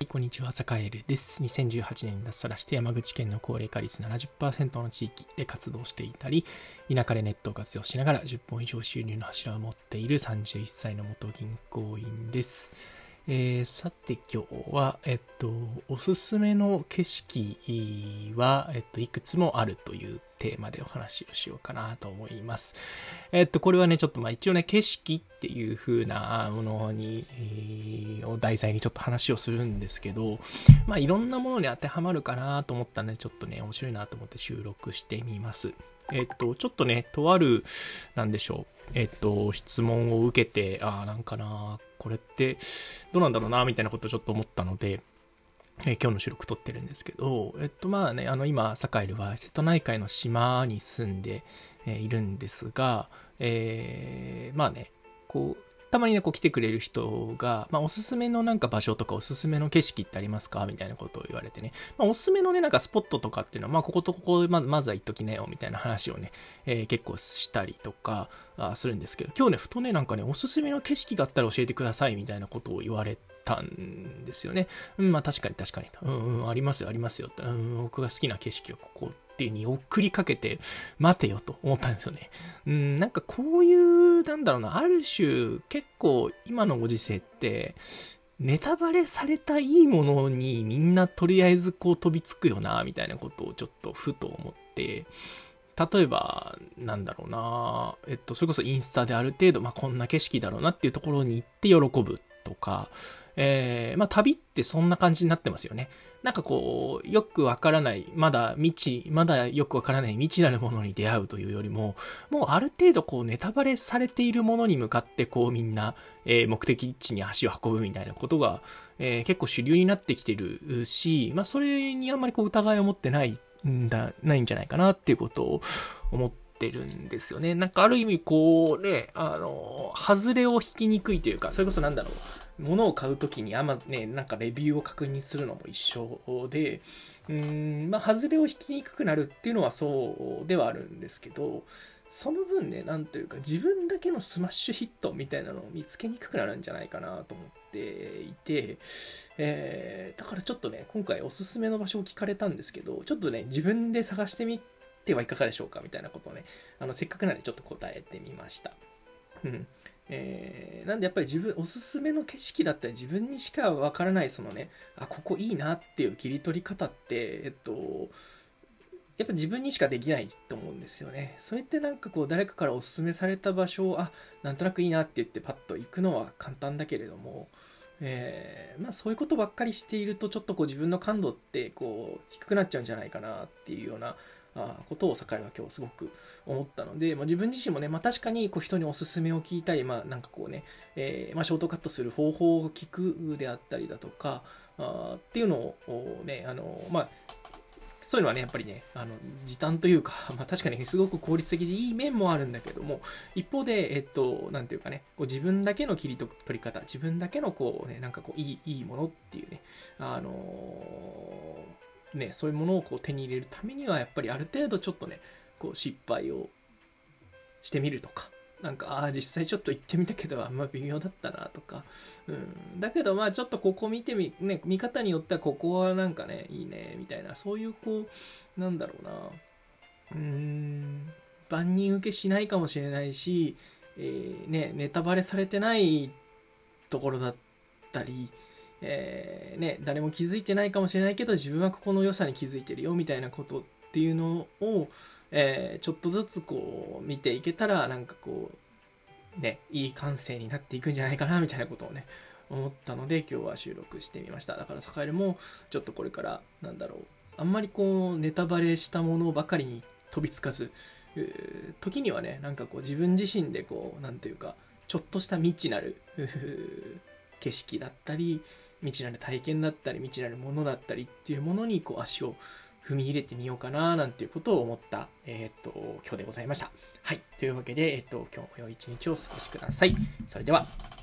はい、こんにちは、坂エルです。2018年に脱サラして山口県の高齢化率70%の地域で活動していたり、田舎でネットを活用しながら10本以上収入の柱を持っている31歳の元銀行員です。えー、さて今日は、えっと、おすすめの景色は、えっと、いくつもあるというテーマでお話をしようかなと思います。えっと、これはね、ちょっとまあ一応ね、景色っていう風なものに、を題材にちょっと話をするんですけど、まあいろんなものに当てはまるかなと思ったので、ちょっとね、面白いなと思って収録してみます。えっと、ちょっとね、とある、なんでしょう、えっと、質問を受けて、ああ、なんかな、これってどうなんだろうな、みたいなことをちょっと思ったので、えー、今日の収録撮ってるんですけど、えっとまあね、あの今、サカエルは瀬戸内海の島に住んで、えー、いるんですが、えー、まあね、こう、たまにね、こう来てくれる人が、まあ、おすすめのなんか場所とかおすすめの景色ってありますか？みたいなことを言われてね。まあ、おすすめのね、なんかスポットとかっていうのは、まあ、こことここままずは行っときなよ、みたいな話をね、えー、結構したりとかあするんですけど、今日ね、ふとね、なんかね、おすすめの景色があったら教えてください、みたいなことを言われたんですよね。うん、まあ、確かに確かに。うん、うん、ありますよ、ありますよ。うん、僕が好きな景色はここ手に送りかけて、待てよと思ったんですよね。うん、なんかこういう、なんだろうな、ある種、結構今のご時世って、ネタバレされたいいものにみんなとりあえずこう飛びつくよな、みたいなことをちょっとふと思って、例えば、なんだろうな、えっと、それこそインスタである程度、まあ、こんな景色だろうなっていうところに行って喜ぶとか、えー、まあ、旅ってそんな感じになってますよね。なんかこう、よくわからない、まだ未知、まだよくわからない未知なるものに出会うというよりも、もうある程度こうネタバレされているものに向かってこうみんな、えー、目的地に足を運ぶみたいなことが、えー、結構主流になってきてるし、まあそれにあんまりこう疑いを持ってないんだ、ないんじゃないかなっていうことを思っててるんですよね。なんかある意味こうね、あの、外れを引きにくいというか、それこそなんだろう、物を買うときにあんまね、なんかレビューを確認するのも一緒で、うん、まあ、外れを引きにくくなるっていうのはそうではあるんですけど、その分ね、なんというか自分だけのスマッシュヒットみたいなのを見つけにくくなるんじゃないかなと思っていて、えー、だからちょっとね、今回おすすめの場所を聞かれたんですけど、ちょっとね、自分で探してみてはいかがでしょうかみたいなことをね、あの、せっかくなんでちょっと答えてみました。うん。えー、なんでやっぱり自分、おすすめの景色だったり自分にしかわからないそのね、あ、ここいいなっていう切り取り方って、えっと、やっぱ自分にしかできないと思うんですよね。それってなんかこう誰かからおすすめされた場所を、あ、なんとなくいいなって言ってパッと行くのは簡単だけれども、えー、まあそういうことばっかりしているとちょっとこう自分の感度ってこう低くなっちゃうんじゃないかなっていうようなことを境は今日すごく思ったので、まあ、自分自身もね、まあ、確かにこう人におすすめを聞いたり、まあ、なんかこうね、えー、まあ、ショートカットする方法を聞くであったりだとか、あっていうのをね、あの、まあ、そういうのはね、やっぱりね、あの、時短というか、まあ確かにすごく効率的でいい面もあるんだけども、一方で、えっと、なんていうかね、こう自分だけの切り取り方、自分だけのこうね、なんかこう、いい、いいものっていうね、あのね、そういうものをこう手に入れるためにはやっぱりある程度ちょっとねこう失敗をしてみるとかなんかああ実際ちょっと行ってみたけどあんま微妙だったなとか、うん、だけどまあちょっとここ見てみね見方によってはここはなんかねいいねみたいなそういうこうなんだろうなうーん万人受けしないかもしれないし、えー、ねネタバレされてないところだったりえー、ね、誰も気づいてないかもしれないけど自分はここの良さに気づいてるよみたいなことっていうのを、えー、ちょっとずつこう見ていけたらなんかこうねいい感性になっていくんじゃないかなみたいなことをね思ったので今日は収録してみました。だからサカエルもちょっとこれからなんだろうあんまりこうネタバレしたものばかりに飛びつかず時にはねなんかこう自分自身でこうなんていうかちょっとした未知なる景色だったり未知なる体験だったり未知なるものだったりっていうものにこう足を踏み入れてみようかななんていうことを思った、えっ、と、今日でございました。はい。というわけで、えっ、と、今日も良い一日をお過ごしください。それでは。